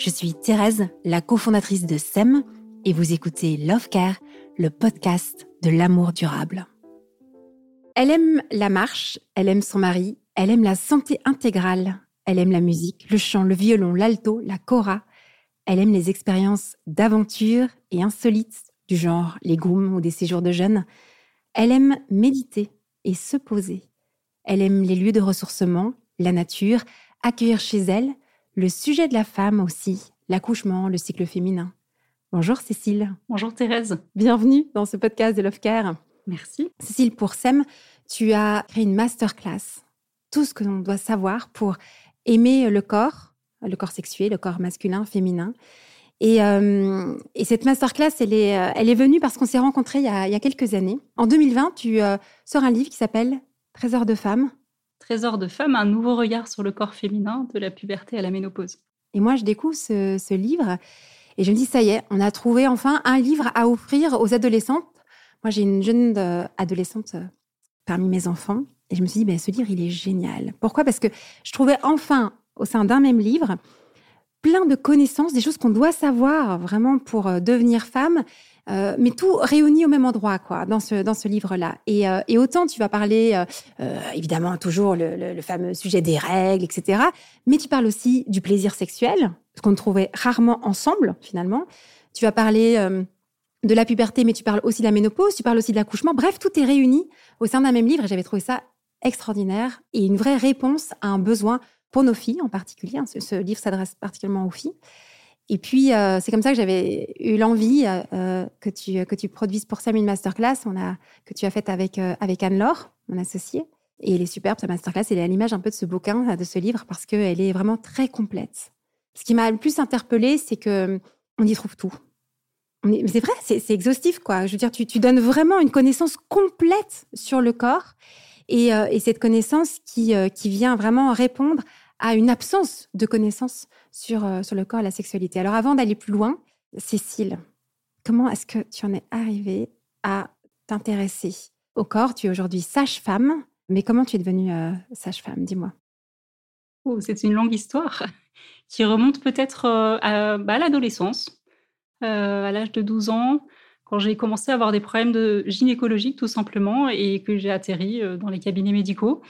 Je suis Thérèse, la cofondatrice de SEM, et vous écoutez Love Care, le podcast de l'amour durable. Elle aime la marche, elle aime son mari, elle aime la santé intégrale, elle aime la musique, le chant, le violon, l'alto, la cora. Elle aime les expériences d'aventure et insolites, du genre les gooms ou des séjours de jeunes. Elle aime méditer et se poser. Elle aime les lieux de ressourcement, la nature, accueillir chez elle, le sujet de la femme aussi, l'accouchement, le cycle féminin. Bonjour Cécile. Bonjour Thérèse. Bienvenue dans ce podcast de Love Care. Merci. Cécile, pour SEM, tu as créé une masterclass. Tout ce que l'on doit savoir pour aimer le corps, le corps sexuel, le corps masculin, féminin. Et, euh, cette masterclass, elle est, euh, elle est venue parce qu'on s'est rencontrés il y, a, quelques années. En 2020, tu euh, sors un livre qui s'appelle Trésor de femmes, Trésor de femme, un nouveau regard sur le corps féminin de la puberté à la ménopause. Et moi, je découvre ce, livre et je me dis, ça y est, on a trouvé enfin un livre à offrir aux adolescentes. Moi, j'ai une jeune euh, adolescente euh, parmi mes enfants et je me suis dit, ben, ce livre, il est génial. Pourquoi? Parce que je trouvais enfin, au sein d'un même livre, plein de connaissances, des choses qu'on doit savoir vraiment pour euh, devenir femme, euh, mais tout réuni au même endroit, quoi, dans ce, dans ce livre-là. Et, euh, autant tu vas parler, évidemment, toujours le, le, fameux sujet des règles, etc. Mais tu parles aussi du plaisir sexuel, ce qu'on trouvait rarement ensemble, finalement. Tu vas parler de la puberté, mais tu parles aussi de la ménopause, tu parles aussi de l'accouchement. Bref, tout est réuni au sein d'un même livre et j'avais trouvé ça extraordinaire et une vraie réponse à un besoin pour nos filles en particulier. Hein, ce, livre s'adresse particulièrement aux filles. Et puis, euh, c'est comme ça que j'avais eu l'envie euh, que, tu, que tu produises pour Sam une masterclass que tu as faite avec, euh, avec Anne-Laure, mon associée. Et elle est superbe, sa masterclass. Elle est à l'image un peu de ce bouquin, de ce livre, parce qu'elle est vraiment très complète. Ce qui m'a le plus interpellée, c'est que on y trouve tout. Mais c'est vrai, c'est exhaustif, quoi. Je veux dire, tu, tu donnes vraiment une connaissance complète sur le corps. Et, et cette connaissance qui, qui vient vraiment répondre à une absence de connaissances sur, euh, sur le corps et la sexualité. Alors avant d'aller plus loin, Cécile, comment est-ce que tu en es arrivée à t'intéresser au corps? Tu es aujourd'hui sage-femme, mais comment tu es devenue euh, sage-femme? Dis-moi. Oh, c'est une longue histoire qui remonte peut-être euh, bah, à, l'adolescence, à l'âge de 12 ans, quand j'ai commencé à avoir des problèmes de gynécologiques tout simplement et que j'ai atterri dans les cabinets médicaux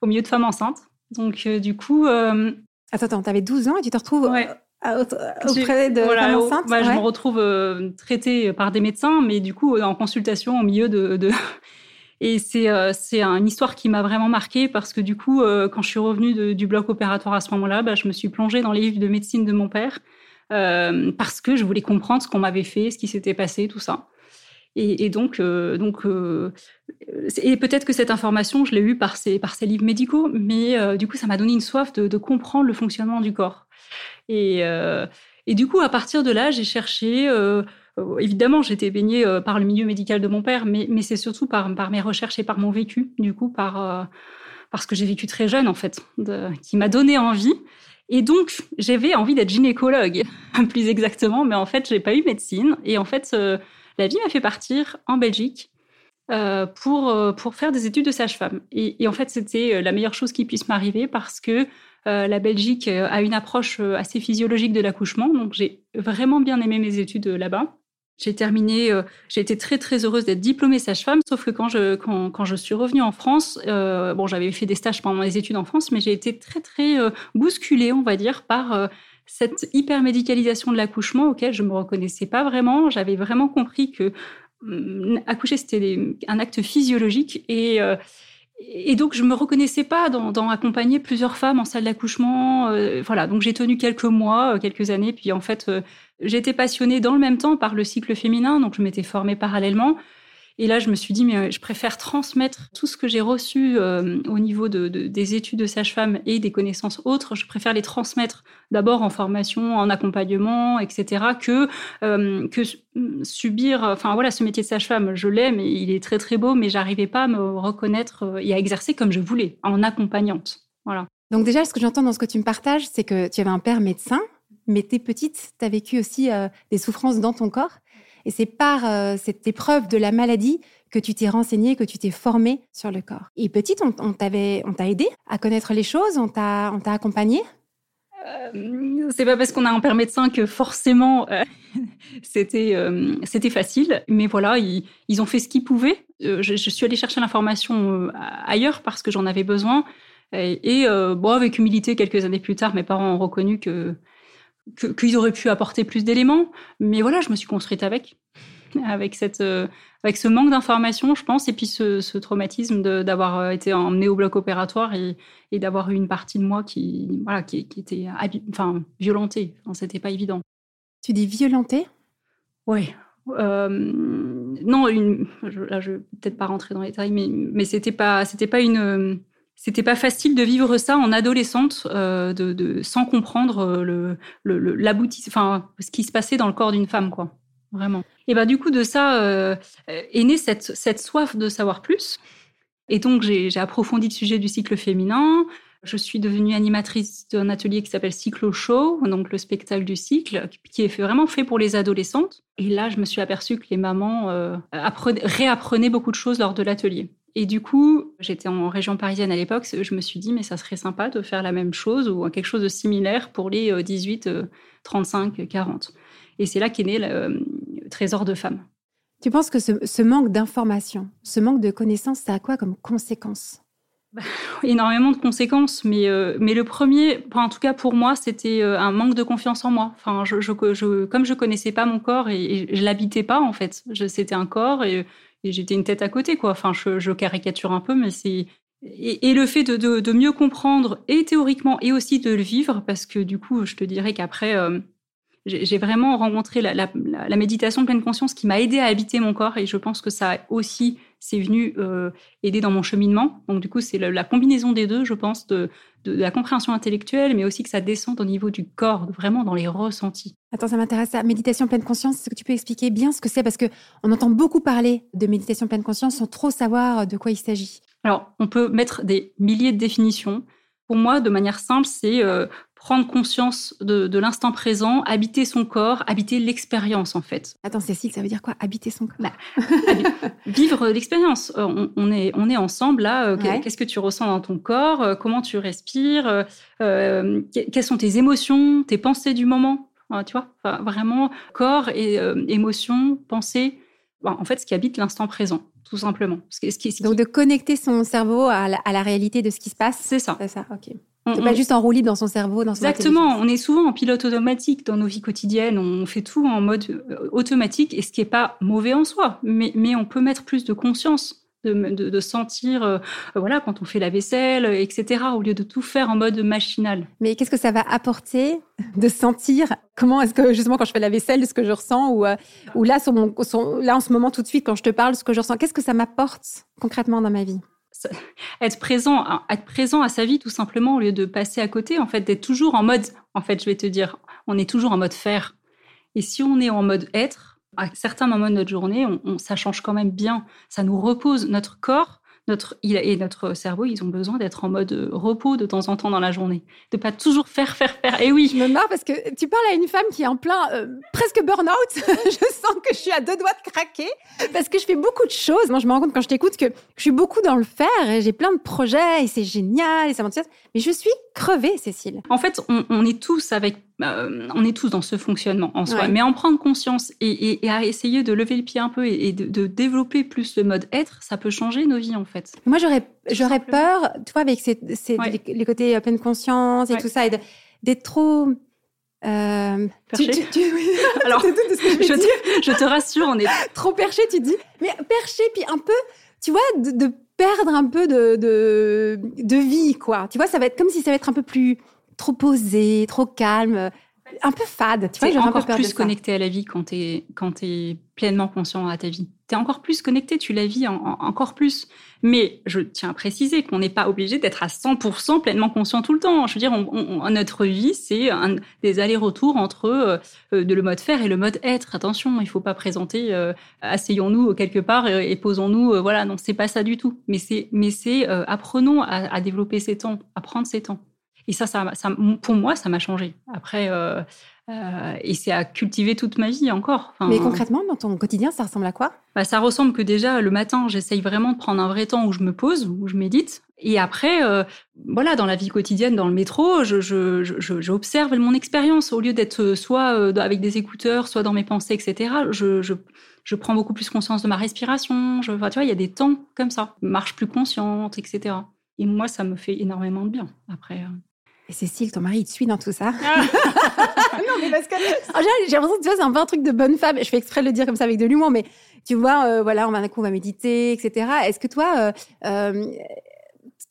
au milieu de femmes enceintes. Donc, euh, du coup. Euh, attends, attends, tu avais 12 ans et tu te retrouves euh, auprès de voilà, femmes enceintes Je me retrouve traitée par des médecins, mais du coup, en consultation au milieu de, Et c'est c'est une histoire qui m'a vraiment marquée parce que du coup, quand je suis revenue du bloc opératoire à ce moment-là, bah, je me suis plongée dans les livres de médecine de mon père parce que je voulais comprendre ce qu'on m'avait fait, ce qui s'était passé, tout ça. Et, donc, euh, donc euh, et peut-être que cette information, je l'ai eue par ces, par ces livres médicaux, mais euh, du coup, ça m'a donné une soif de, comprendre le fonctionnement du corps. Et, et, du coup, à partir de là, j'ai cherché. évidemment, j'étais baignée par le milieu médical de mon père, mais, mais c'est surtout par, par mes recherches et par mon vécu, du coup, par, parce que j'ai vécu très jeune, en fait, qui m'a donné envie. Et donc, j'avais envie d'être gynécologue, plus exactement, mais en fait, j'ai pas eu médecine. Et en fait, la vie m'a fait partir en Belgique euh, pour, euh, pour faire des études de sage-femme. Et, en fait, c'était euh, la meilleure chose qui puisse m'arriver parce que la Belgique a une approche assez physiologique de l'accouchement. Donc, j'ai vraiment bien aimé mes études là-bas. J'ai terminé, j'ai été très très heureuse d'être diplômée sage-femme, sauf que quand je, quand je suis revenue en France, bon, j'avais fait des stages pendant mes études en France, mais j'ai été très très bousculée, on va dire, par cette hyper-médicalisation de l'accouchement auquel je me reconnaissais pas vraiment. J'avais vraiment compris que hum, accoucher, c'était un acte physiologique et, euh, donc je me reconnaissais pas dans, accompagner plusieurs femmes en salle d'accouchement. Euh, voilà, donc j'ai tenu quelques mois, euh, quelques années, puis en fait, j'étais passionnée dans le même temps par le cycle féminin, donc je m'étais formée parallèlement. Et là, je me suis dit, mais euh, je préfère transmettre tout ce que j'ai reçu euh, au niveau de, des études de sage-femme et des connaissances autres. Je préfère les transmettre d'abord en formation, en accompagnement, etc., que, euh, subir. Enfin, voilà, ce métier de sage-femme, je l'aime il est très, très beau, mais j'arrivais pas à me reconnaître et à exercer comme je voulais, en accompagnante. Voilà. Donc, déjà, ce que j'entends dans ce que tu me partages, c'est que tu avais un père médecin, mais t'es petite, tu as vécu aussi des souffrances dans ton corps. Et c'est par euh, cette épreuve de la maladie que tu t'es renseigné, que tu t'es formé sur le corps. Et petite, on, on t'a aidé à connaître les choses, on t'a accompagné euh, c'est pas parce qu'on a un père médecin que forcément euh, c'était c'était facile, mais voilà, ils, ont fait ce qu'ils pouvaient. Je, je, suis allée chercher l'information ailleurs parce que j'en avais besoin. Et, et bon, avec humilité, quelques années plus tard, mes parents ont reconnu que qu'ils auraient pu apporter plus d'éléments. Mais voilà, je me suis construite avec, avec, cette, euh, avec ce manque d'informations, je pense, et puis ce, traumatisme d'avoir euh, été emmenée au bloc opératoire et, et d'avoir eu une partie de moi qui, voilà, qui, était enfin, violentée. Enfin, C'était pas évident. Tu dis violentée? Oui. Euh, non, une, là, je vais peut-être pas rentrer dans les détails, mais, mais c'était pas, c'était pas une c'était pas facile de vivre ça en adolescente, euh, de, sans comprendre euh, le, enfin ce qui se passait dans le corps d'une femme, quoi. Vraiment. Et ben du coup de ça euh, est née cette, cette soif de savoir plus. Et donc j'ai approfondi le sujet du cycle féminin. Je suis devenue animatrice d'un atelier qui s'appelle Cyclo Show, donc le spectacle du cycle, qui est vraiment fait pour les adolescentes. Et là, je me suis aperçue que les mamans réapprenaient beaucoup de choses lors de l'atelier. Et du coup, j'étais en région parisienne à l'époque, je me suis dit, mais ça serait sympa de faire la même chose ou quelque chose de similaire pour les 18, 35, 40. Et c'est là qu'est né le euh, Trésor de femmes. Tu penses que ce, manque d'information, ce manque de connaissances, ça a quoi comme conséquence? Énormément de conséquences, mais, euh, mais le premier, en tout cas pour moi, c'était euh, un manque de confiance en moi. Enfin, je, je, comme je connaissais pas mon corps et, et je l'habitais pas en fait, c'était un corps et et j'étais une tête à côté, quoi. Enfin, je, caricature un peu, mais c'est et, le fait de, mieux comprendre et théoriquement et aussi de le vivre, parce que du coup, je te dirais qu'après, euh, j'ai vraiment rencontré la, la, méditation pleine conscience qui m'a aidé à habiter mon corps et je pense que ça aussi c'est venu euh, aider dans mon cheminement. Donc du coup, c'est la, combinaison des deux, je pense, de, de, la compréhension intellectuelle, mais aussi que ça descende au niveau du corps, vraiment dans les ressentis. Attends, ça m'intéresse. La méditation pleine conscience, est-ce que tu peux expliquer bien ce que c'est? Parce que on entend beaucoup parler de méditation pleine conscience sans trop savoir de quoi il s'agit. Alors, on peut mettre des milliers de définitions. Pour moi, de manière simple, c'est euh, prendre conscience de, l'instant présent, habiter son corps, habiter l'expérience en fait. Attends Cécile, ça veut dire quoi Habiter son corps bah, Vivre l'expérience. Euh, on, est, on est ensemble là. Euh, qu'est-ce que tu ressens dans ton corps Comment tu respires Quelles sont tes émotions, tes pensées du moment Tu vois Vraiment, corps et émotions, pensées. en fait, ce qui habite l'instant présent tout simplement. Donc de connecter son cerveau à la, réalité de ce qui se passe. C'est ça. C'est ça, ok. C'est pas juste en roue libre dans son cerveau, dans son Exactement. On est souvent en pilote automatique dans nos vies quotidiennes. On fait tout en mode euh, automatique, et ce qui est pas mauvais en soi, mais, mais on peut mettre plus de conscience de, sentir, euh, voilà, quand on fait la vaisselle, etc., au lieu de tout faire en mode machinal. Mais qu'est-ce que ça va apporter de sentir Comment est-ce que, justement, quand je fais la vaisselle, ce que je ressens, ou, euh, ou là, sur mon, là, en ce moment, tout de suite, quand je te parle, ce que je ressens, qu'est-ce que ça m'apporte concrètement dans ma vie? Être présent, être présent à sa vie tout simplement au lieu de passer à côté, en fait, d'être toujours en mode, en fait, je vais te dire, on est toujours en mode faire. Et si on est en mode être, à certains moments de notre journée, on, ça change quand même bien. Ça nous repose notre corps. Notre, et notre cerveau, ils ont besoin d'être en mode euh, repos de temps en temps dans la journée, de pas toujours faire, faire, faire. Et oui. Je me marre parce que tu parles à une femme qui est en plein euh, presque burn-out. je sens que je suis à deux doigts de craquer parce que je fais beaucoup de choses. Moi, je me rends compte quand je t'écoute que je suis beaucoup dans le faire et j'ai plein de projets et c'est génial et ça m'enthousiasme. Mais je suis crevée, Cécile. En fait, on est tous avec euh, on est tous dans ce fonctionnement en soi, mais en prendre conscience et, à essayer de lever le pied un peu et, de, développer plus le mode être, ça peut changer nos vies en fait. Moi, j'aurais, j'aurais peur, tu vois, avec les, côtés pleine conscience et tout ça, d'être trop. Euh, perché. Alors, je, te, rassure, on est trop perché. Tu dis, mais perché, puis un peu, tu vois, de, perdre un peu de, de, de vie, quoi. Tu vois, ça va être comme si ça va être un peu plus trop posé, trop calme, un peu fade. Tu vois, j'ai encore plus connecté à la vie quand tu es, quand es pleinement conscient à ta vie. Tu es encore plus connecté, tu la vis encore plus. Mais je tiens à préciser qu'on n'est pas obligé d'être à 100% pleinement conscient tout le temps. Je veux dire, notre vie, c'est des allers-retours entre euh, euh, de le mode faire et le mode être. Attention, il faut pas présenter euh, asseyons-nous quelque part et, posons-nous. voilà, non, c'est pas ça du tout. Mais c'est, mais c'est apprenons à, à développer ces temps, à prendre ces temps. Et ça, ça, pour moi, ça m'a changé. Après, euh, euh, et c'est à cultiver toute ma vie encore. Mais concrètement, dans ton quotidien, ça ressemble à quoi? Bah, Ça ressemble que déjà, le matin, j'essaye vraiment de prendre un vrai temps où je me pose, où je médite. Et après, euh, voilà, dans la vie quotidienne, dans le métro, j'observe mon expérience. Au lieu d'être soit avec des écouteurs, soit dans mes pensées, etc., je, prends beaucoup plus conscience de ma respiration. Je, tu vois, il y a des temps comme ça. Marche plus consciente, etc. Et moi, ça me fait énormément de bien. Après. Et Cécile, ton mari, il te suit dans tout ça ah. Non, mais parce que j'ai l'impression que tu vois, c'est un peu un truc de bonne femme. Je fais exprès de le dire comme ça avec de l'humour, mais tu vois, euh, voilà, on va, coup, on va méditer, etc. Est-ce que toi, euh, euh,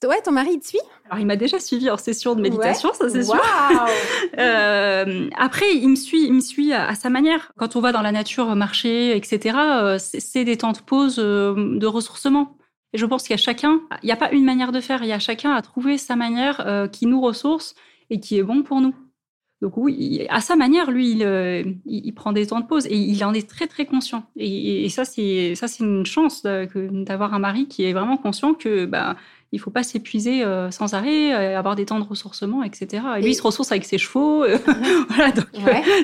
ouais, ton mari, il te suit? Alors, il m'a déjà suivi en session de méditation, ça c'est sûr. euh, après, il me suit, il me suit à, sa manière. Quand on va dans la nature marcher, etc., c'est des temps de pause de ressourcement. Et je pense qu'il y a chacun, il n'y a pas une manière de faire, il y a chacun à trouver sa manière euh, qui nous ressource et qui est bon pour nous. Donc oui, à sa manière, lui, il, euh, il, prend des temps de pause et il en est très très conscient. Et, et ça, c'est ça, c'est une chance d'avoir un mari qui est vraiment conscient que bah, il faut pas s'épuiser euh, sans arrêt, euh, avoir des temps de ressourcement, etc. Et lui, il se ressource avec ses chevaux. Euh, voilà, donc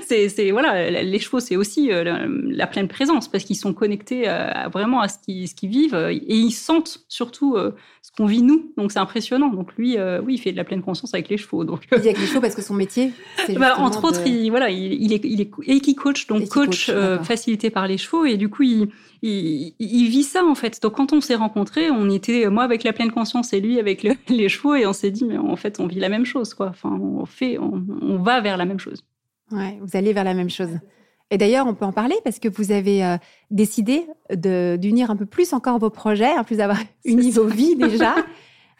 c'est voilà, les chevaux, c'est aussi la, pleine présence parce qu'ils sont connectés vraiment à ce qu'ils ce vivent et ils sentent surtout ce qu'on vit nous. Donc c'est impressionnant. Donc lui, oui, il fait de la pleine conscience avec les chevaux. Donc il dit avec les chevaux parce que son métier, bah, entre autres, il, voilà, il, est, il est coach, donc coach, facilité par les chevaux et du coup il il, vit ça en fait. Donc quand on s'est rencontrés, on était moi avec la pleine conscience et lui avec les chevaux et on s'est dit mais en fait on vit la même chose quoi. Enfin on fait, on, va vers la même chose. Ouais, vous allez vers la même chose. Et d'ailleurs, on peut en parler parce que vous avez euh, décidé d'unir un peu plus encore vos projets, en plus d'avoir uni vos vies déjà.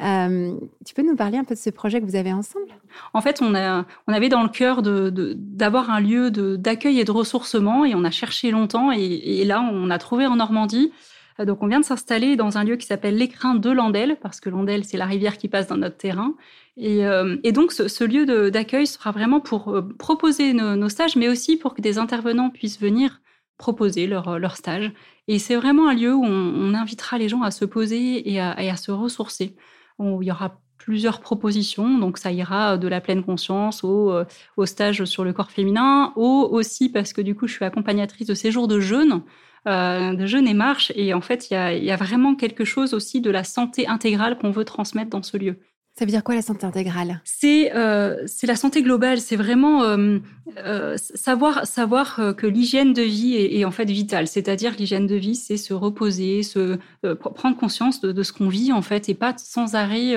Euh, tu peux nous parler un peu de ce projet que vous avez ensemble? En fait, on, avait dans le cœur d'avoir un lieu d'accueil et de ressourcement et on a cherché longtemps et, là, on a trouvé en Normandie. Euh, donc, on vient de s'installer dans un lieu qui s'appelle l'écrin de Landel, parce que Landel, c'est la rivière qui passe dans notre terrain. Et, euh, donc, ce, lieu d'accueil sera vraiment pour proposer nos, stages, mais aussi pour que des intervenants puissent venir proposer leur, leur stage. Et c'est vraiment un lieu où on, invitera les gens à se poser et à se ressourcer où il y aura plusieurs propositions. Donc, ça ira de la pleine conscience au, euh, au stage sur le corps féminin, au aussi parce que du coup, je suis accompagnatrice de séjours de jeûne, euh, de jeûne et marche. Et en fait, il y a vraiment quelque chose aussi de la santé intégrale qu'on veut transmettre dans ce lieu. Ça veut dire quoi la santé intégrale? C'est euh, c'est la santé globale. C'est vraiment euh, euh, savoir savoir que l'hygiène de vie est, en fait vitale. C'est-à-dire l'hygiène de vie, c'est se reposer, se prendre conscience de, ce qu'on vit en fait, et pas sans arrêt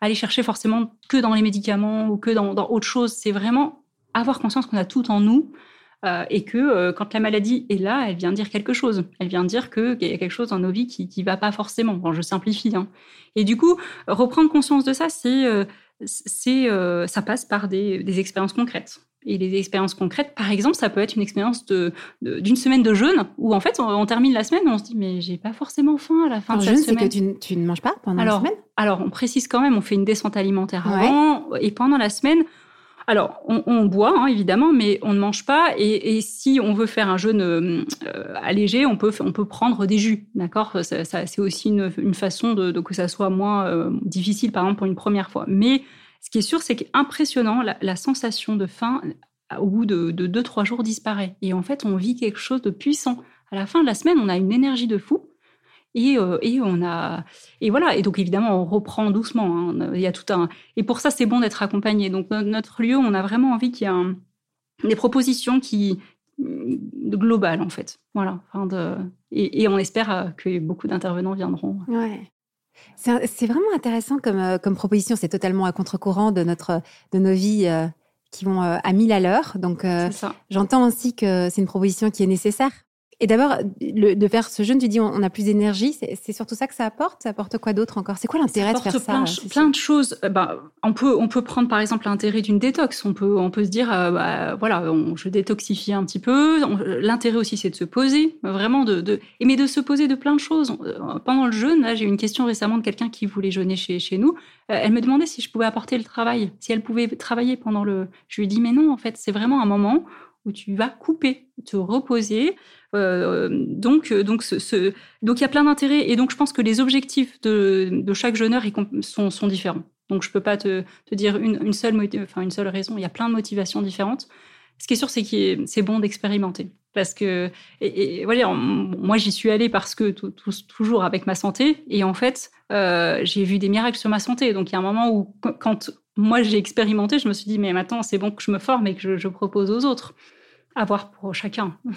aller chercher forcément que dans les médicaments ou que dans, dans autre chose. C'est vraiment avoir conscience qu'on a tout en nous. Euh, et que euh, quand la maladie est là, elle vient dire quelque chose. Elle vient dire qu'il y a quelque chose dans nos vies qui ne va pas forcément. Bon, je simplifie. Hein. Et du coup, reprendre conscience de ça, c'est, euh, c'est, ça passe par des, des, expériences concrètes. Et les expériences concrètes, par exemple, ça peut être une expérience de, d'une semaine de jeûne où en fait on, termine la semaine et on se dit mais j'ai pas forcément faim à la fin de cette semaine. c'est que tu, ne manges pas pendant la semaine? Alors on précise quand même, on fait une descente alimentaire avant et pendant la semaine, alors, on, boit, hein, évidemment, mais on ne mange pas. Et, si on veut faire un jeûne euh, allégé, on peut, on peut prendre des jus, d'accord? C'est aussi une, façon de, que ça soit moins euh, difficile, par exemple, pour une première fois. Mais ce qui est sûr, c'est qu'impressionnant, la, la sensation de faim, au bout de 2-3 jours, disparaît. Et en fait, on vit quelque chose de puissant. À la fin de la semaine, on a une énergie de fou. Et, euh, et, on a et voilà et donc évidemment on reprend doucement. Hein. Il y a tout un et pour ça c'est bon d'être accompagné. Donc notre lieu, on a vraiment envie qu'il y ait des propositions qui globales en fait. Voilà. Enfin de, et, et, on espère euh, que beaucoup d'intervenants viendront. Ouais. C'est vraiment intéressant comme, euh, comme proposition. C'est totalement à contre-courant de, notre, de nos vies qui vont à mille à l'heure. Donc, j'entends aussi que c'est une proposition qui est nécessaire et d'abord, de faire ce jeûne, tu dis on, a plus d'énergie. C'est surtout ça que ça apporte? Ça apporte quoi d'autre encore? C'est quoi l'intérêt de faire plein, ça Plein de choses. Euh, bah, on peut on peut prendre par exemple l'intérêt d'une détox. On peut on peut se dire euh, bah, voilà, je détoxifie un petit peu. L'intérêt aussi c'est de se poser, vraiment de, de mais de se poser de plein de choses. Euh, pendant le jeûne, là j'ai eu une question récemment de quelqu'un qui voulait jeûner chez chez nous. Elle me demandait si je pouvais apporter le travail, si elle pouvait travailler pendant le. Je lui ai dit mais non en fait c'est vraiment un moment où tu vas couper, te reposer. Euh, donc, euh, donc, ce, donc, il y a plein d'intérêts. Et donc, je pense que les objectifs de, chaque jeûneur sont, différents. Donc, je peux pas te, dire une, seule, raison. Il y a plein de motivations différentes. Ce qui est sûr, c'est que c'est bon d'expérimenter. Parce que, voilà, moi, j'y suis allée parce que toujours avec ma santé. Et en fait, euh, j'ai vu des miracles sur ma santé. Donc, il y a un moment où, quand moi, j'ai expérimenté, je me suis dit, mais maintenant, c'est bon que je me forme et que je propose aux autres. À voir pour chacun.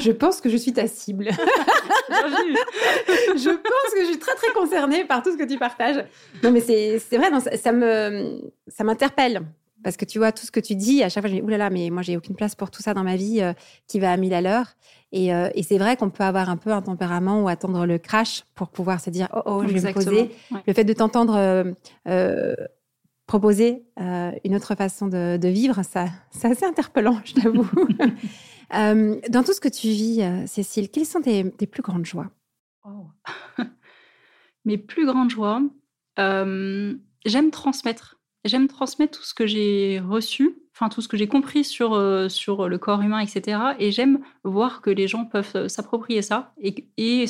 je pense que je suis ta cible. je pense que je suis très très concernée par tout ce que tu partages. Non mais c'est vrai, ça, me ça m'interpelle parce que tu vois tout ce que tu dis. À chaque fois, je me dis oulala, mais moi j'ai aucune place pour tout ça dans ma vie euh, qui va à mille à l'heure. Et, euh, et c'est vrai qu'on peut avoir un peu un tempérament ou attendre le crash pour pouvoir se dire oh oh je vais me poser. Le fait de t'entendre euh, proposer euh, une autre façon de, vivre, ça, c'est assez interpellant, je t'avoue. Euh, dans tout ce que tu vis, euh, Cécile, quelles sont tes, plus grandes joies? Oh. Mes plus grandes joies, j'aime transmettre. J'aime transmettre tout ce que j'ai reçu enfin tout ce que j'ai compris sur, euh, sur le corps humain, etc. Et j'aime voir que les gens peuvent euh, s'approprier ça et, et,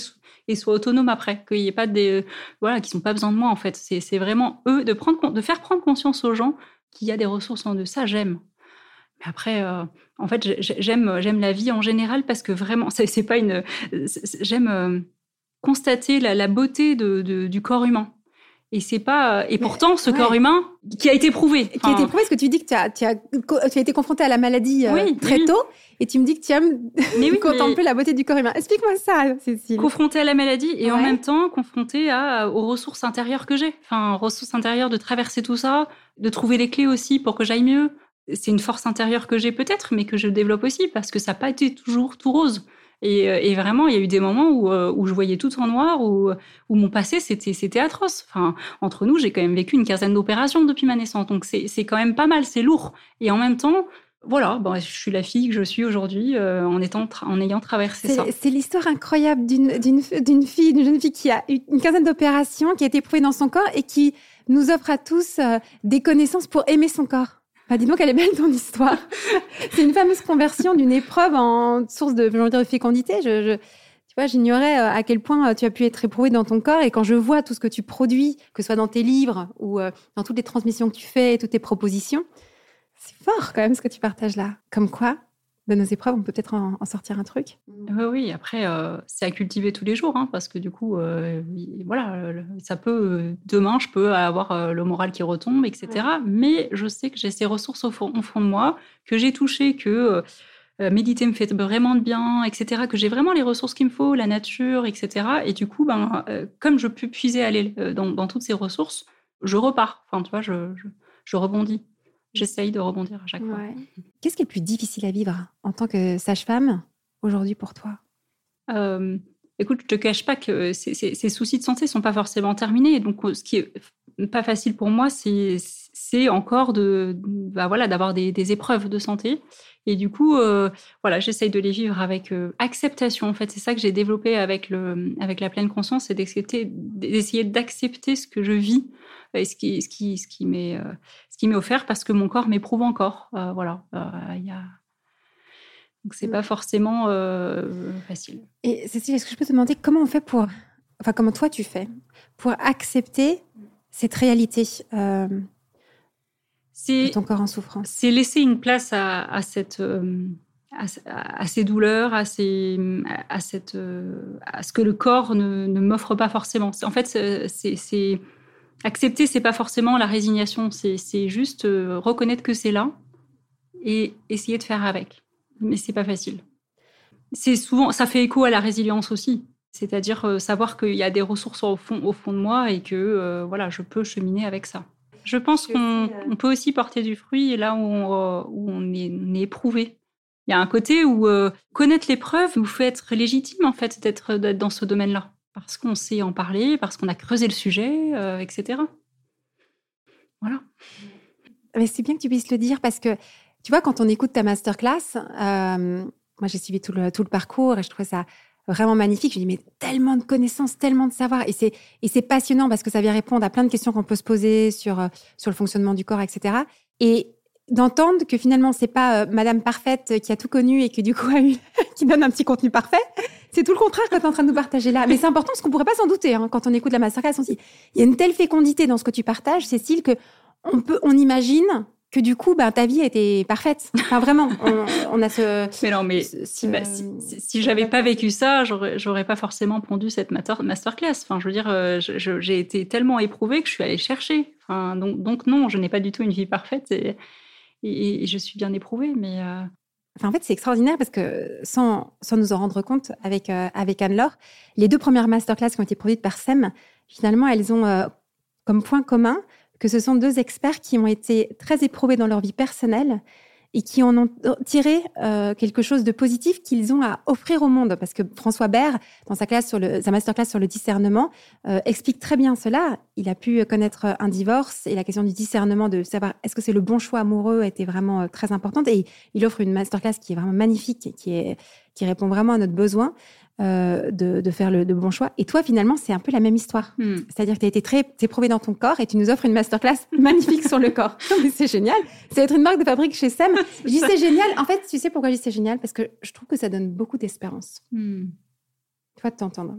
et soient autonomes après, qu'il n'y ait pas des... Voilà, qui n'ont pas besoin de moi, en fait. C'est vraiment eux, de, prendre, de faire prendre conscience aux gens qu'il y a des ressources en eux. Ça, j'aime. Mais après, euh, en fait, j'aime la vie en général parce que vraiment, c'est pas une... J'aime constater la, la beauté de, du corps humain. Et c'est pas. Et pourtant, ce corps humain qui a été prouvé. Qui a été prouvé, parce que tu dis que tu as, tu as, tu as été confronté à la maladie euh, très tôt, et tu me dis que tu aimes mais oui, contempler la beauté du corps humain. Explique-moi ça, Cécile. Confronté à la maladie et en même temps confronté à, aux ressources intérieures que j'ai. Enfin, ressources intérieures de traverser tout ça, de trouver les clés aussi pour que j'aille mieux. C'est une force intérieure que j'ai peut-être, mais que je développe aussi parce que ça n'a pas été toujours tout rose. Euh, et, vraiment, il y a eu des moments où, euh, où je voyais tout en noir, où, où mon passé, c'était atroce. Enfin, entre nous, j'ai quand même vécu une quinzaine d'opérations depuis ma naissance. Donc, c'est quand même pas mal, c'est lourd. Et en même temps, voilà, bon, je suis la fille que je suis aujourd'hui euh, en, étant en ayant traversé ça. C'est l'histoire incroyable d'une fille, d'une jeune fille qui a eu une quinzaine d'opérations, qui a été éprouvée dans son corps et qui nous offre à tous des connaissances pour aimer son corps. Bah, dis donc, elle est belle ton histoire. c'est une fameuse conversion d'une épreuve en source de, dire, de fécondité. Je, tu vois, j'ignorais euh, à quel point euh, tu as pu être éprouvé dans ton corps. Et quand je vois tout ce que tu produis, que ce soit dans tes livres ou euh, dans toutes les transmissions que tu fais toutes tes propositions, c'est fort quand même ce que tu partages là. Comme quoi, de nos épreuves, on peut peut-être en, sortir un truc. Oui, oui. Après, euh, c'est à cultiver tous les jours, hein, parce que du coup, euh, voilà, ça peut. Euh, demain, je peux avoir le moral qui retombe, etc. Mais je sais que j'ai ces ressources au fond, au fond de moi, que j'ai touché, que méditer me fait vraiment de bien, etc. Que j'ai vraiment les ressources qu'il me faut, la nature, etc. Et du coup, ben, comme je peux puiser aller dans, dans, toutes ces ressources, je repars. Enfin, tu vois, je, je, je rebondis. J'essaye de rebondir à chaque fois. Qu'est-ce qui est le plus difficile à vivre en tant que sage-femme aujourd'hui pour toi? Euh, Écoute, je te cache pas que ces, ces, soucis de santé sont pas forcément terminés. Donc, ce qui est pas facile pour moi, c'est encore de, bah voilà, d'avoir des, des, épreuves de santé. Et du coup, euh, voilà, j'essaye de les vivre avec euh, acceptation. En fait, c'est ça que j'ai développé avec le, avec la pleine conscience, c'est d'accepter, d'essayer d'accepter ce que je vis et ce qui, ce qui, ce qui m'est, euh, ce qui m'est offert parce que mon corps m'éprouve encore. voilà, il y a. Donc c'est pas forcément facile. Et Cécile, est-ce que je peux te demander comment on fait pour, enfin comment toi tu fais pour accepter cette réalité c'est ton corps en souffrance. C'est laisser une place à, cette, euh, à, ces douleurs, à, ces, à, cette, euh, à ce que le corps ne, ne m'offre pas forcément. En fait, c'est accepter, c'est pas forcément la résignation, c'est juste euh, reconnaître que c'est là et essayer de faire avec. Mais c'est pas facile. C'est souvent, ça fait écho à la résilience aussi. C'est-à-dire savoir qu'il y a des ressources au fond, au fond de moi et que voilà, je peux cheminer avec ça. Je pense qu'on euh, peut aussi porter du fruit là où on, est, éprouvé. Il y a un côté où euh, connaître l'épreuve vous fait être légitime en fait d'être dans ce domaine-là, parce qu'on sait en parler, parce qu'on a creusé le sujet, euh, etc. Voilà. Mais c'est bien que tu puisses le dire parce que tu vois quand on écoute ta masterclass, moi j'ai suivi tout le, tout le parcours et je trouvais ça vraiment magnifique. Je me dis, mais tellement de connaissances, tellement de savoir. Et c'est, et c'est passionnant parce que ça vient répondre à plein de questions qu'on peut se poser sur, euh, sur le fonctionnement du corps, etc. Et d'entendre que finalement, c'est pas euh, Madame Parfaite qui a tout connu et que du coup, a eu, qui donne un petit contenu parfait. C'est tout le contraire que tu es en train de nous partager là. Mais c'est important parce qu'on pourrait pas s'en douter hein, quand on écoute la masterclass. On dit, il y a une telle fécondité dans ce que tu partages, Cécile, que on peut, on imagine que du coup, bah, ta vie était parfaite. Enfin, vraiment, on, a ce. Mais non, mais si, bah, si, j'avais pas vécu ça, j'aurais, j'aurais pas forcément pondu cette masterclass. Enfin, je veux dire, euh, j'ai été tellement éprouvée que je suis allée chercher. Enfin, donc, donc non, je n'ai pas du tout une vie parfaite et, et, je suis bien éprouvée, mais. Euh, enfin, en fait, c'est extraordinaire parce que sans, sans nous en rendre compte avec, euh, avec Anne-Laure, les deux premières masterclass qui ont été produites par SEM, finalement, elles ont comme point commun que ce sont deux experts qui ont été très éprouvés dans leur vie personnelle et qui en ont tiré euh, quelque chose de positif qu'ils ont à offrir au monde. Parce que François Baird, dans sa, classe masterclass sur le discernement, euh, explique très bien cela. Il a pu connaître un divorce et la question du discernement, de savoir est-ce que c'est le bon choix amoureux, était vraiment euh, très importante. Et il offre une masterclass qui est vraiment magnifique et qui répond vraiment à notre besoin. Euh, de, faire le de bons choix. Et toi, finalement, c'est un peu la même histoire. Hmm. C'est-à-dire que tu as été très éprouvé dans ton corps et tu nous offres une masterclass magnifique sur le corps. c'est génial. Ça va être une marque de fabrique chez Sam. Je dis c'est génial. En fait, tu sais pourquoi je dis c'est génial? Parce que je trouve que ça donne beaucoup d'espérance. Hmm. Tu vois, de t'entendre.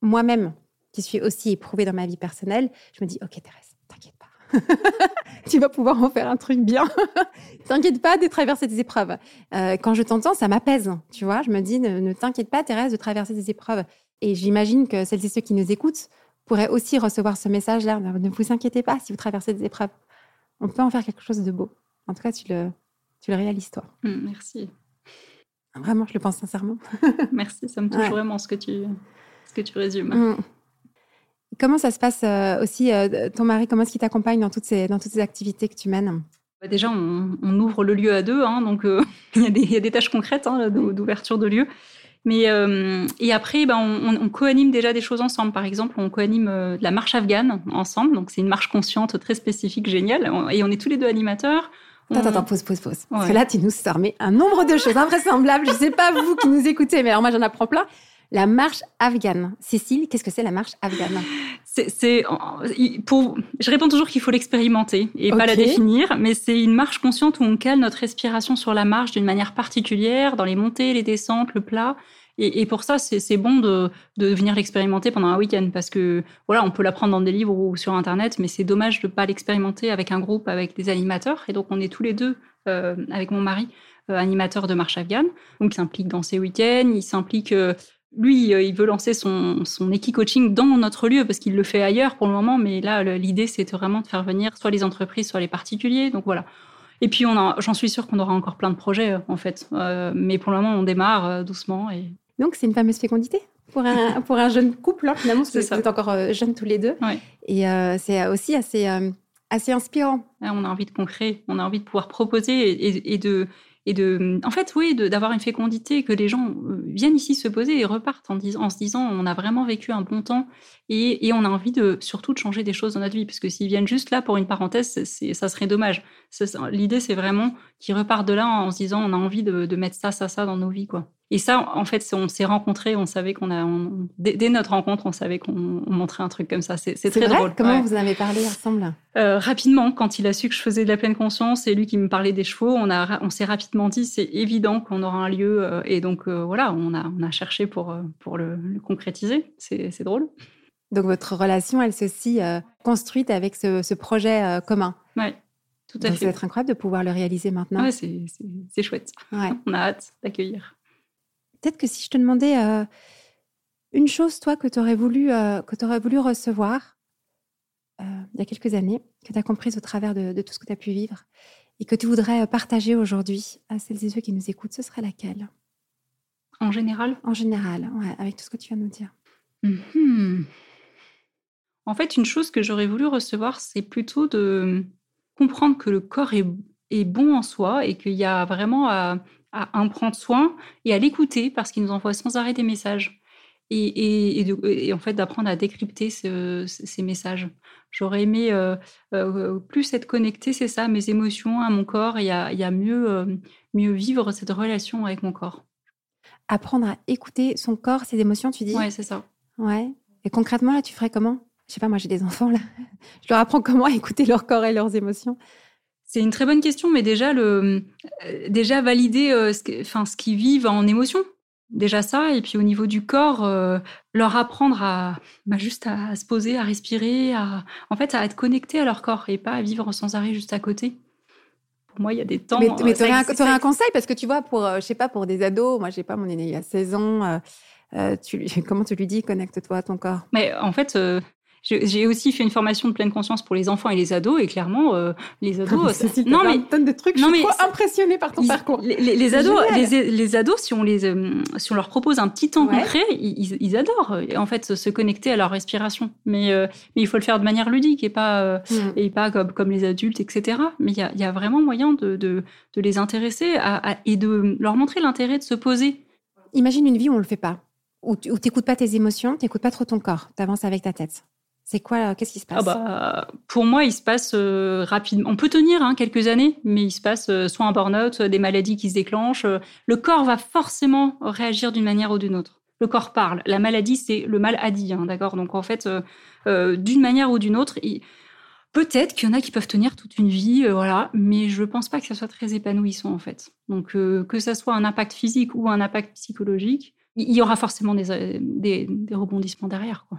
Moi-même, qui suis aussi éprouvée dans ma vie personnelle, je me dis, OK, Thérèse, t'inquiète. tu vas pouvoir en faire un truc bien. t'inquiète pas de traverser des épreuves. Euh, quand je t'entends, ça m'apaise. Tu vois, je me dis, ne, t'inquiète pas, Thérèse, de traverser des épreuves. Et j'imagine que celles et ceux qui nous écoutent pourraient aussi recevoir ce message-là. Ne vous inquiétez pas si vous traversez des épreuves. On peut en faire quelque chose de beau. En tout cas, tu le, tu le réalises, toi. Mmh, merci. Vraiment, je le pense sincèrement. merci, ça me touche vraiment ce que tu, ce que tu résumes. Mmh. Comment ça se passe euh, aussi, euh, ton mari, comment est-ce qu'il t'accompagne dans, toutes ces, dans toutes ces activités que tu mènes? Bah, Déjà, on, ouvre le lieu à deux, hein, donc euh, il, y a des, tâches concrètes hein, d'ouverture de lieu. Mais, et après, bah, on, on co-anime déjà des choses ensemble. Par exemple, on co-anime la marche afghane ensemble. Donc, c'est une marche consciente très spécifique, géniale. Et on est tous les deux animateurs. Attends, attends, pause, pause, pause. Parce que là, tu nous sors un nombre de choses invraisemblables. Je ne sais pas vous qui nous écoutez, mais alors moi, j'en apprends plein. La marche afghane. Cécile, qu'est-ce que c'est la marche afghane? C'est, pour, je réponds toujours qu'il faut l'expérimenter et pas la définir, mais c'est une marche consciente où on cale notre respiration sur la marche d'une manière particulière, dans les montées, les descentes, le plat. Et, pour ça, c'est, bon de, venir l'expérimenter pendant un week-end parce que voilà, on peut l'apprendre dans des livres ou sur Internet, mais c'est dommage de pas l'expérimenter avec un groupe, avec des animateurs. Et donc, on est tous les deux, euh, avec mon mari, euh, animateurs de marche afghane. Donc, il s'implique dans ces week-ends, il s'implique euh, lui, euh, il veut lancer son, son coaching dans notre lieu parce qu'il le fait ailleurs pour le moment. Mais là, l'idée, c'est vraiment de faire venir soit les entreprises, soit les particuliers. Donc voilà. Et puis, j'en suis sûre qu'on aura encore plein de projets, euh, en fait. Euh, mais pour le moment, on démarre doucement. Et... Donc, c'est une fameuse fécondité pour un, pour un jeune couple, hein, finalement, parce que vous êtes encore jeunes tous les deux. Et c'est aussi assez assez inspirant. on a envie de concret, on a envie de pouvoir proposer et de et en fait, oui, d'avoir une fécondité, que les gens euh, viennent ici se poser et repartent en, en se disant on a vraiment vécu un bon temps et, et, on a envie de surtout de changer des choses dans notre vie, parce que s'ils viennent juste là pour une parenthèse, ça serait dommage. L'idée, c'est vraiment qu'ils repartent de là en se disant on a envie de, de mettre ça, ça, ça dans nos vies, quoi. Et ça, en fait, on s'est rencontrés, on savait qu'on a, dès, notre rencontre, on savait qu'on montrait un truc comme ça. C'est très vrai drôle. Comment vous en avez parlé ensemble? Euh, Rapidement, quand il a su que je faisais de la pleine conscience, et lui qui me parlait des chevaux, on, a, on s'est rapidement dit, c'est évident qu'on aura un lieu. Euh, et donc, euh, voilà, on a, on a cherché pour, pour le, concrétiser. C'est drôle. Donc, votre relation, elle s'est construite avec ce, ce projet commun. Oui. Tout à fait. Ça va être incroyable de pouvoir le réaliser maintenant. Ouais, c'est chouette. Ouais. On a hâte d'accueillir. Peut-être que si je te demandais euh, une chose, toi, que tu aurais, voulu, euh, que aurais voulu recevoir euh, il y a quelques années, que tu as comprise au travers de, tout ce que tu as pu vivre, et que tu voudrais partager aujourd'hui à celles et ceux qui nous écoutent, ce serait laquelle? En général? En général, ouais, avec tout ce que tu viens de nous dire. Mmh en fait, une chose que j'aurais voulu recevoir, c'est plutôt de comprendre que le corps est, est bon en soi et qu'il y a vraiment à à en prendre soin et à l'écouter parce qu'il nous envoie sans arrêt des messages. Et, et, en fait, d'apprendre à décrypter ces messages. J'aurais aimé euh, euh, plus être connecté, c'est ça, mes émotions, à mon corps et à, à mieux, euh, mieux vivre cette relation avec mon corps. Apprendre à écouter son corps, ses émotions, tu dis? Ouais, c'est ça. Ouais. Et concrètement, là, tu ferais comment? Je sais pas, moi j'ai des enfants, là. Je leur apprends comment écouter leur corps et leurs émotions. C'est une très bonne question, mais déjà, le, euh, déjà valider euh, ce, enfin, ce qu'ils vivent en émotion. Déjà ça, et puis au niveau du corps, euh, leur apprendre à bah, juste à, se poser, à respirer, à, en fait, à être connecté à leur corps et pas à vivre sans arrêt juste à côté. Pour moi, il y a des temps. Mais, mais tu aurais, un, un conseil? Parce que tu vois, pour, je sais pas, pour des ados, moi, j'ai pas, mon aîné, il a 16 ans. tu, comment tu lui dis connecte-toi à ton corps? Mais en fait, j'ai aussi fait une formation de pleine conscience pour les enfants et les ados, et clairement, euh, les ados. non, mais tonne de trucs. Non, je suis mais trop impressionnée par ton parcours. Les, ados, les, ados, si on les, euh, si on leur propose un petit temps concret, ils, adorent. En fait, se connecter à leur respiration. Mais, euh, mais il faut le faire de manière ludique et pas mm. et pas comme, comme les adultes, etc. Mais il y a, vraiment moyen de, de, de les intéresser à, et de leur montrer l'intérêt de se poser. Imagine une vie où on le fait pas, où tu n'écoutes pas tes émotions, tu n'écoutes pas trop ton corps, tu avances avec ta tête. C'est quoi Qu'est-ce qui se passe? ah bah, Pour moi, il se passe euh, rapidement. On peut tenir hein, quelques années, mais il se passe euh, soit un burn-out, soit des maladies qui se déclenchent. Le corps va forcément réagir d'une manière ou d'une autre. Le corps parle. La maladie, c'est le mal a dit, hein, d'accord? Donc en fait, euh, d'une manière ou d'une autre, peut-être qu'il y en a qui peuvent tenir toute une vie, voilà, mais je ne pense pas que ça soit très épanouissant en fait. Donc que ça soit un impact physique ou un impact psychologique, il y aura forcément des, des rebondissements derrière, quoi.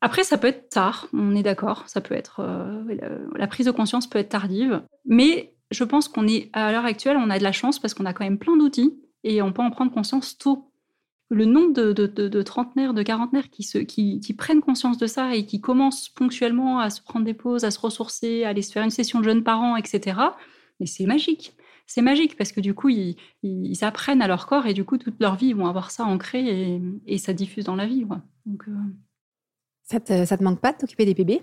Après, ça peut être tard, on est d'accord, ça peut être euh, la, prise de conscience peut être tardive, mais je pense qu'on est à l'heure actuelle, on a de la chance parce qu'on a quand même plein d'outils et on peut en prendre conscience tôt. Le nombre de, trentenaires, de quarantenaires qui, se, qui, prennent conscience de ça et qui commencent ponctuellement à se prendre des pauses, à se ressourcer, à aller se faire une session de jeunes parents, etc. Mais c'est magique. C'est magique parce que du coup, ils, apprennent à leur corps et du coup, toute leur vie, ils vont avoir ça ancré et, ça diffuse dans la vie. Donc, euh, ça te, ça te manque pas de t'occuper des bébés?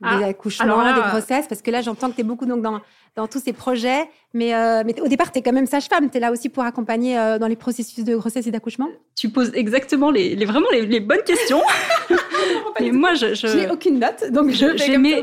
Des ah, accouchements, des grossesses? Parce que là, j'entends que tu es beaucoup donc, dans, dans tous ces projets. Mais, euh, mais au départ, tu es quand même sage-femme. Tu es là aussi pour accompagner euh, dans les processus de grossesse et d'accouchement? Tu poses exactement les, les vraiment les, bonnes questions. mais moi, je, je... n'ai aucune note, donc je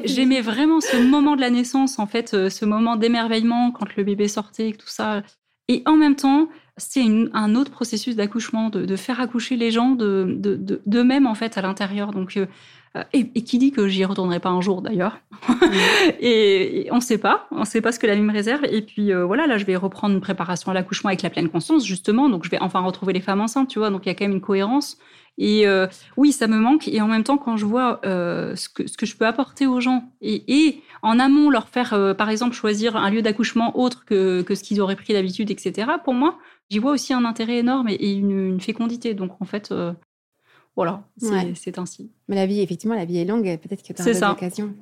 J'aimais vraiment ce moment de la naissance, en fait, euh, ce moment d'émerveillement quand le bébé sortait, tout ça. Et en même temps, c'est un autre processus d'accouchement, de, faire accoucher les gens de, d'eux-mêmes en fait à l'intérieur. Donc, euh, et, qui dit que j'y retournerai pas un jour d'ailleurs et, on ne sait pas, on ne sait pas ce que la vie me réserve. Et puis euh, voilà, là je vais reprendre une préparation à l'accouchement avec la pleine conscience justement. Donc je vais enfin retrouver les femmes enceintes, tu vois. Donc il y a quand même une cohérence. Et euh, oui, ça me manque. Et en même temps, quand je vois ce, que, ce que je peux apporter aux gens et, en amont leur faire, par exemple, choisir un lieu d'accouchement autre que, que ce qu'ils auraient pris d'habitude, etc. Pour moi, j'y vois aussi un intérêt énorme et, une, fécondité. Donc en fait, euh, voilà, c'est ainsi. Mais la vie, effectivement, la vie est longue. Peut-être que tu as l'occasion.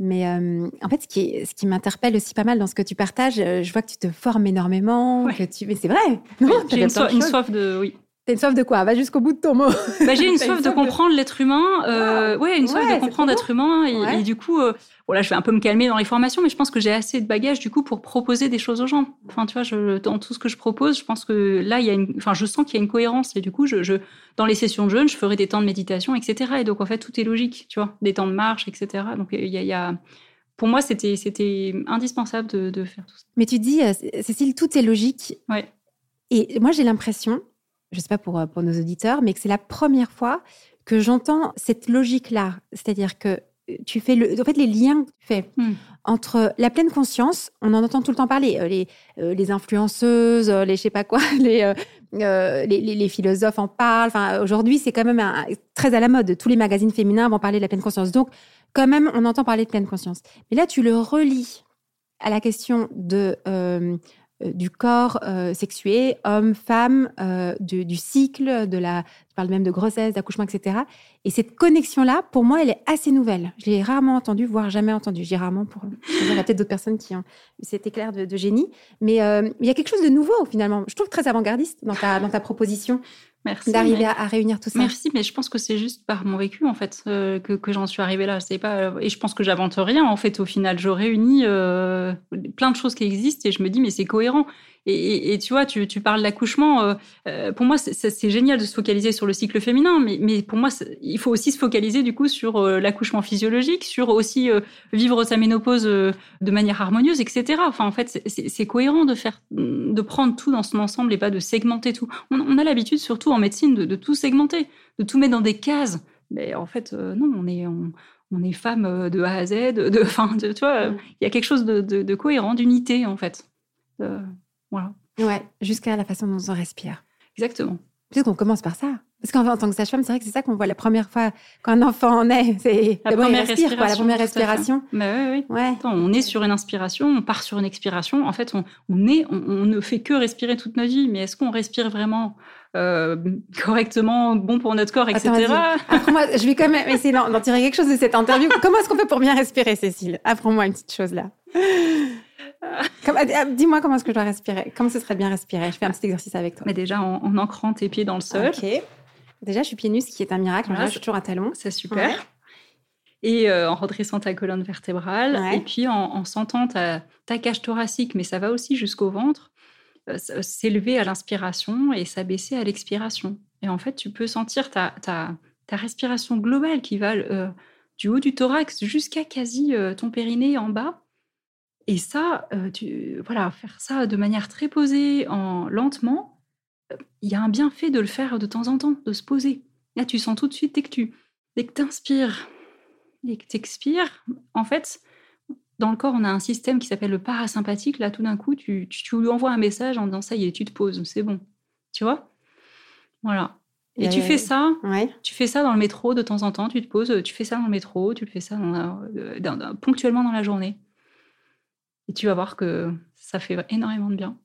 Mais euh, en fait, ce qui, ce qui m'interpelle aussi pas mal dans ce que tu partages, euh, je vois que tu te formes énormément, que tu... mais c'est vrai. J'ai une, soif de, oui. T'as une soif de quoi? Va jusqu'au bout de ton mot. Bah, j'ai une soif de comprendre l'être humain. Euh, ouais, une soif de comprendre l'être humain. Et, du coup, euh, voilà, je vais un peu me calmer dans les formations, mais je pense que j'ai assez de bagages du coup pour proposer des choses aux gens. Enfin, tu vois, je, dans tout ce que je propose, je pense que là, il y a une, enfin, je sens qu'il y a une cohérence. Et du coup, je, je, dans les sessions de jeûne, je ferai des temps de méditation, etc. Et donc, en fait, tout est logique, tu vois, des temps de marche, etc. Donc, il y a, y a pour moi, c'était, c'était indispensable de, de, faire tout ça. Mais tu dis, euh, Cécile, tout est logique. Ouais. Et moi, j'ai l'impression, je ne sais pas pour, euh, pour nos auditeurs, mais que c'est la première fois que j'entends cette logique-là. C'est-à-dire que euh, tu fais le, en fait, les liens que tu fais hmm. entre la pleine conscience, on en entend tout le temps parler, euh, les, les influenceuses, les je sais pas quoi, les, les, les, philosophes en parlent. Enfin, aujourd'hui, c'est quand même très à la mode. Tous les magazines féminins vont parler de la pleine conscience. Donc, quand même, on entend parler de pleine conscience. Mais là, tu le relis à la question de euh, du corps euh, sexué, homme, femme, euh, du, cycle, de la, je parle même de grossesse, d'accouchement, etc. Et cette connexion-là, pour moi, elle est assez nouvelle. Je l'ai rarement entendue, voire jamais entendue. J'ai rarement pour. Il y a peut-être d'autres personnes qui ont eu cet éclair de, génie. Mais il y a quelque chose de nouveau, finalement. Je trouve très avant-gardiste dans ta, dans ta proposition. Merci. D'arriver à, réunir tout ça. Merci, mais je pense que c'est juste par mon vécu, en fait, euh, que, que j'en suis arrivée là. C'est pas, et je pense que j'invente rien, en fait, au final. Je réunis euh, plein de choses qui existent et je me dis, mais c'est cohérent. Et, tu vois, tu, parles d'accouchement. Euh, euh, pour moi, c'est génial de se focaliser sur le cycle féminin, mais, mais pour moi, il faut aussi se focaliser du coup sur euh, l'accouchement physiologique, sur aussi vivre sa ménopause de manière harmonieuse, etc. Enfin, en fait, c'est cohérent de faire, de prendre tout dans son ensemble et pas de segmenter tout. On, a l'habitude, surtout en médecine, de, tout segmenter, de tout mettre dans des cases. Mais en fait, non, on est, on, est femme de A à Z. De, tu vois, il y a quelque chose de, de cohérent, d'unité en fait. Voilà. Ouais, jusqu'à la façon dont on respire. Exactement. Peut-être qu'on commence par ça. Parce qu'en tant que sage-femme, c'est vrai que c'est ça qu'on voit la première fois quand un enfant naît. C'est la, première respiration. la première respiration. Bah oui, oui. Ouais. on est sur une inspiration, on part sur une expiration. En fait, on, on est, on, ne fait que respirer toute notre vie. Mais est-ce qu'on respire vraiment euh, correctement, bon pour notre corps, etc. Apprends-moi, je vais quand même essayer d'en tirer quelque chose de cette interview. Comment est-ce qu'on fait pour bien respirer, Cécile? Apprends-moi une petite chose là. Euh, dis-moi comment est-ce que je dois respirer. Comment ce serait bien respirer? Je fais un petit exercice avec toi. Mais déjà, en, ancrant tes pieds dans le sol. Ok. Déjà, je suis pieds nus, ce qui est un miracle. je suis toujours à talons. C'est super. Et euh, en redressant ta colonne vertébrale. Et puis en, sentant ta, cage thoracique, mais ça va aussi jusqu'au ventre, euh, s'élever à l'inspiration et s'abaisser à l'expiration. Et en fait, tu peux sentir ta, ta, ta respiration globale qui va du haut du thorax jusqu'à quasi ton périnée en bas et ça, euh, tu, voilà, faire ça de manière très posée, en lentement, euh, il y a un bienfait de le faire de temps en temps, de se poser. Là, tu sens tout de suite dès que tu dès que inspires et que tu expires, en fait, dans le corps, on a un système qui s'appelle le parasympathique. Là, tout d'un coup, tu, tu, lui envoies un message en disant ça y est, tu te poses, c'est bon. Tu vois? Voilà. Et, tu fais ça, tu fais ça dans le métro de temps en temps, tu te poses, tu fais ça dans le métro, tu le fais ça euh, ponctuellement dans la journée. Et tu vas voir que ça fait énormément de bien.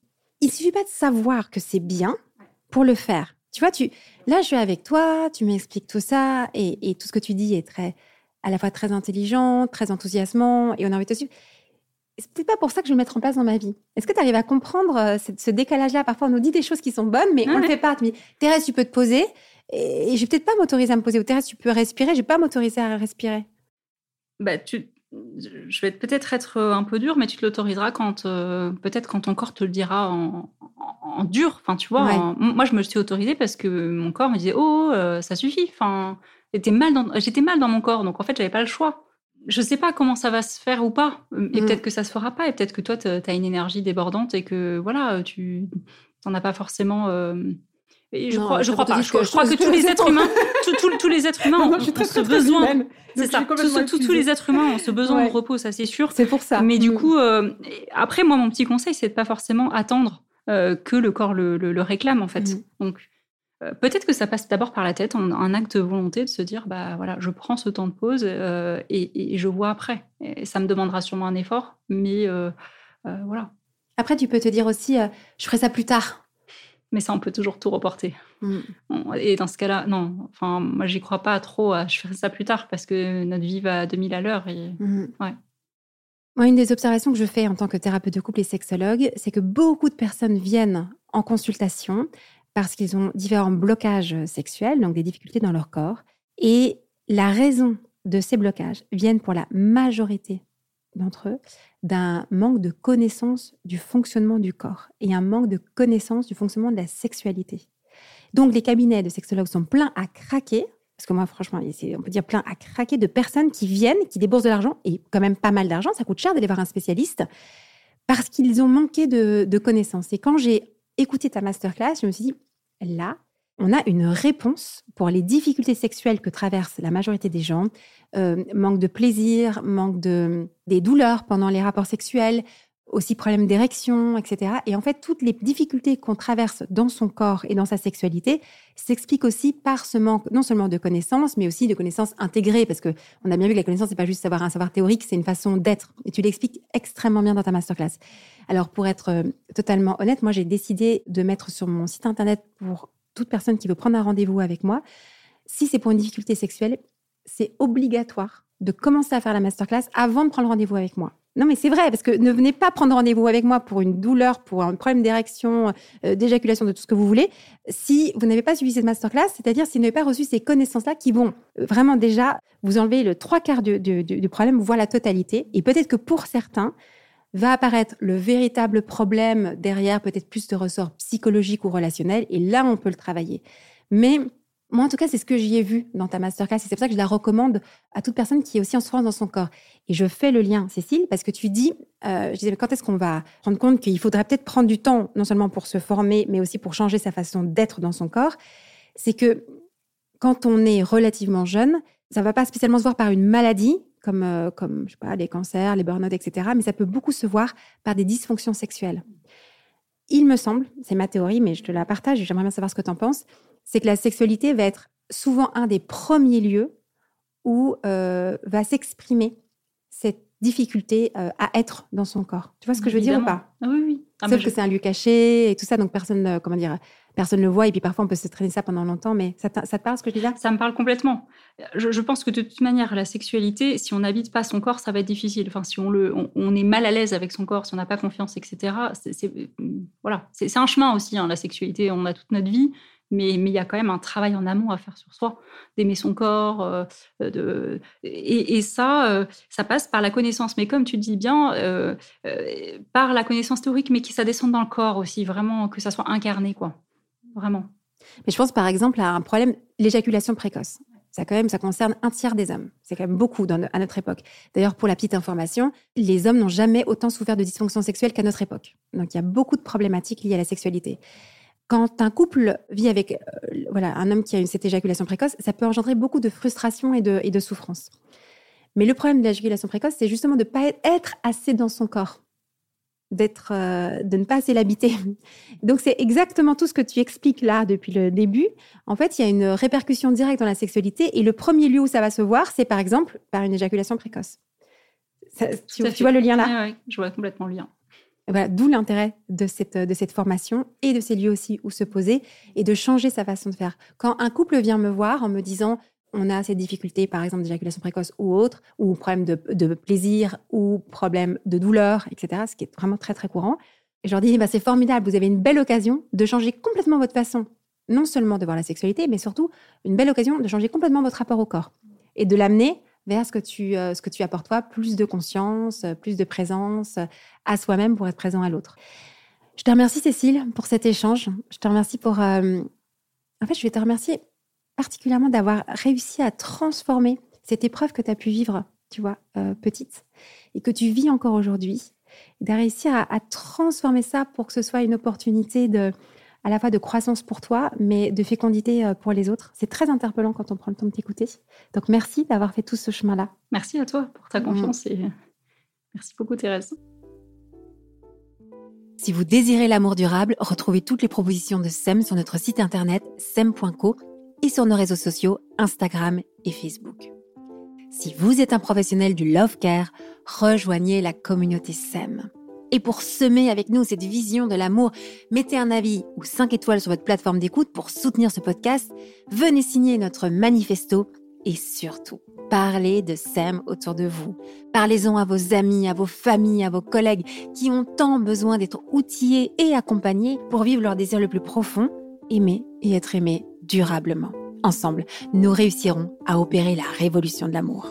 Il suffit pas de savoir que c'est bien pour le faire. Tu vois, tu, là, je suis avec toi, tu m'expliques tout ça, et, tout ce que tu dis est très, à la fois très intelligent, très enthousiasmant, et on a envie de te suivre. C'est peut-être pas pour ça que je vais le mettre en place dans ma vie. Est-ce que tu arrives à comprendre euh, ce, décalage-là? Parfois, on nous dit des choses qui sont bonnes, mais on ne le fait pas. Tu Thérèse, tu peux te poser, et, je vais peut-être pas m'autoriser à me poser. Ou Thérèse, tu peux respirer, je vais pas m'autoriser à respirer. Bah, tu, je vais peut-être être euh, un peu dur, mais tu te l'autoriseras quand euh, peut-être quand ton corps te le dira en, dur. Enfin, tu vois, moi je me suis autorisée parce que mon corps me disait oh euh, ça suffit. Enfin, j'étais mal dans j'étais mal dans mon corps, donc en fait j'avais pas le choix. Je sais pas comment ça va se faire ou pas, et mm. peut-être que ça se fera pas, et peut-être que toi tu as une énergie débordante et que voilà tu n'en as pas forcément je crois, je crois pas. Je, crois que tous les êtres humains, tous les êtres humains ont, ce besoin. C'est ça. Tous, les êtres humains ont ce besoin de repos, ça c'est sûr. C'est pour ça. Mais du mm. coup, euh, après, moi, mon petit conseil, c'est de pas forcément attendre euh, que le corps le, réclame en fait. Mm. Donc, euh, peut-être que ça passe d'abord par la tête, un acte de volonté de se dire, bah voilà, je prends ce temps de pause et, je vois après. Et ça me demandera sûrement un effort, mais voilà. Après, tu peux te dire aussi, je ferai ça plus tard. Mais ça, on peut toujours tout reporter. Mm. Et dans ce cas-là, non. Enfin, moi, j'y crois pas trop. Je ferai ça plus tard parce que notre vie va à 2000 à l'heure. Et... Mm. Ouais. Moi, une des observations que je fais en tant que thérapeute de couple et sexologue, c'est que beaucoup de personnes viennent en consultation parce qu'ils ont différents blocages sexuels, donc des difficultés dans leur corps. Et la raison de ces blocages viennent pour la majorité d'entre eux d'un manque de connaissance du fonctionnement du corps et un manque de connaissance du fonctionnement de la sexualité. Donc les cabinets de sexologues sont pleins à craquer, parce que moi franchement, on peut dire plein à craquer de personnes qui viennent, qui déboursent de l'argent, et quand même pas mal d'argent, ça coûte cher d'aller voir un spécialiste, parce qu'ils ont manqué de, de connaissances. Et quand j'ai écouté ta masterclass, je me suis dit, là, on a une réponse pour les difficultés sexuelles que traverse la majorité des gens. Euh, manque de plaisir, manque de des douleurs pendant les rapports sexuels, aussi problème d'érection, etc. Et en fait, toutes les difficultés qu'on traverse dans son corps et dans sa sexualité s'expliquent aussi par ce manque non seulement de connaissances, mais aussi de connaissances intégrées, parce que on a bien vu que la connaissance n'est pas juste savoir un savoir théorique, c'est une façon d'être. Et tu l'expliques extrêmement bien dans ta masterclass. Alors, pour être euh, totalement honnête, moi, j'ai décidé de mettre sur mon site internet pour toute personne qui veut prendre un rendez-vous avec moi, si c'est pour une difficulté sexuelle, c'est obligatoire de commencer à faire la masterclass avant de prendre rendez-vous avec moi. Non, mais c'est vrai, parce que ne venez pas prendre rendez-vous avec moi pour une douleur, pour un problème d'érection, euh, d'éjaculation, de tout ce que vous voulez, si vous n'avez pas suivi cette masterclass, c'est-à-dire si vous n'avez pas reçu ces connaissances-là qui vont euh, vraiment déjà vous enlever le trois quarts du, du problème, voire la totalité. Et peut-être que pour certains, va apparaître le véritable problème derrière, peut-être plus de ressorts psychologiques ou relationnels, et là, on peut le travailler. Mais moi, en tout cas, c'est ce que j'y ai vu dans ta masterclass, et c'est pour ça que je la recommande à toute personne qui est aussi en souffrance dans son corps. Et je fais le lien, Cécile, parce que tu dis, euh, je disais, quand est-ce qu'on va rendre compte qu'il faudrait peut-être prendre du temps, non seulement pour se former, mais aussi pour changer sa façon d'être dans son corps? C'est que quand on est relativement jeune, ça ne va pas spécialement se voir par une maladie, comme, euh, comme je sais pas, les cancers, les burn-out, etc. Mais ça peut beaucoup se voir par des dysfonctions sexuelles. Il me semble, c'est ma théorie, mais je te la partage et j'aimerais bien savoir ce que tu en penses, c'est que la sexualité va être souvent un des premiers lieux où euh, va s'exprimer cette difficulté euh, à être dans son corps. Tu vois ce que je veux dire ou pas? Ah Oui, oui. Ah, Sauf que c'est un lieu caché et tout ça, donc personne, comment dire, personne ne le voit. Et puis parfois, on peut se traîner ça pendant longtemps. Mais ça, te parle ce que je dis là Ça me parle complètement. Je, pense que de toute manière, la sexualité, si on n'habite pas son corps, ça va être difficile. Enfin, si on, le, on, est mal à l'aise avec son corps, si on n'a pas confiance, etc. C'est voilà, c'est un chemin aussi, hein, la sexualité. On a toute notre vie. Mais, mais il y a quand même un travail en amont à faire sur soi, d'aimer son corps. Euh, de, et, ça, euh, ça passe par la connaissance. Mais comme tu dis bien, euh, par la connaissance théorique, mais que ça descende dans le corps aussi, vraiment, que ça soit incarné, quoi vraiment. Mais je pense par exemple à un problème, l'éjaculation précoce. Ça, quand même, ça concerne un tiers des hommes. C'est quand même beaucoup dans, à notre époque. D'ailleurs, pour la petite information, les hommes n'ont jamais autant souffert de dysfonction sexuelle qu'à notre époque. Donc, il y a beaucoup de problématiques liées à la sexualité. Quand un couple vit avec euh, voilà, un homme qui a une, cette éjaculation précoce, ça peut engendrer beaucoup de frustration et de, et de souffrance. Mais le problème de l'éjaculation précoce, c'est justement de ne pas être assez dans son corps d'être, euh, de ne pas assez l'habiter. Donc c'est exactement tout ce que tu expliques là depuis le début. En fait, il y a une répercussion directe dans la sexualité et le premier lieu où ça va se voir, c'est par exemple par une éjaculation précoce. tu, vois le lien là? Oui, je vois complètement le lien. Voilà, d'où l'intérêt de cette, de cette formation et de ces lieux aussi où se poser et de changer sa façon de faire. Quand un couple vient me voir en me disant on a ces difficultés, par exemple d'éjaculation précoce ou autre, ou problème de, plaisir, ou problème de douleur, etc., ce qui est vraiment très, très courant. Et je leur dis, bah, c'est formidable, vous avez une belle occasion de changer complètement votre façon, non seulement de voir la sexualité, mais surtout une belle occasion de changer complètement votre rapport au corps et de l'amener vers ce que tu, euh, apportes toi, plus de conscience, plus de présence à soi-même pour être présent à l'autre. Je te remercie, Cécile, pour cet échange. Je te remercie pour... Euh, en fait, je vais te remercier particulièrement d'avoir réussi à transformer cette épreuve que tu as pu vivre, tu vois, euh, petite, et que tu vis encore aujourd'hui, de réussir à, transformer ça pour que ce soit une opportunité de, à la fois de croissance pour toi, mais de fécondité euh, pour les autres. C'est très interpellant quand on prend le temps de t'écouter. Donc merci d'avoir fait tout ce chemin-là. Merci à toi pour ta confiance et merci beaucoup Thérèse. Si vous désirez l'amour durable, retrouvez toutes les propositions de SEM sur notre site internet sem.co et sur nos réseaux sociaux Instagram et Facebook. Si vous êtes un professionnel du love care, rejoignez la communauté SEM. Et pour semer avec nous cette vision de l'amour, mettez un avis ou 5 étoiles sur votre plateforme d'écoute pour soutenir ce podcast. Venez signer notre manifesto et surtout, parlez de SEM autour de vous. Parlez-en à vos amis, à vos familles, à vos collègues qui ont tant besoin d'être outillés et accompagnés pour vivre leur désir le plus profond aimer et être aimé durablement. Ensemble, nous réussirons à opérer la révolution de l'amour.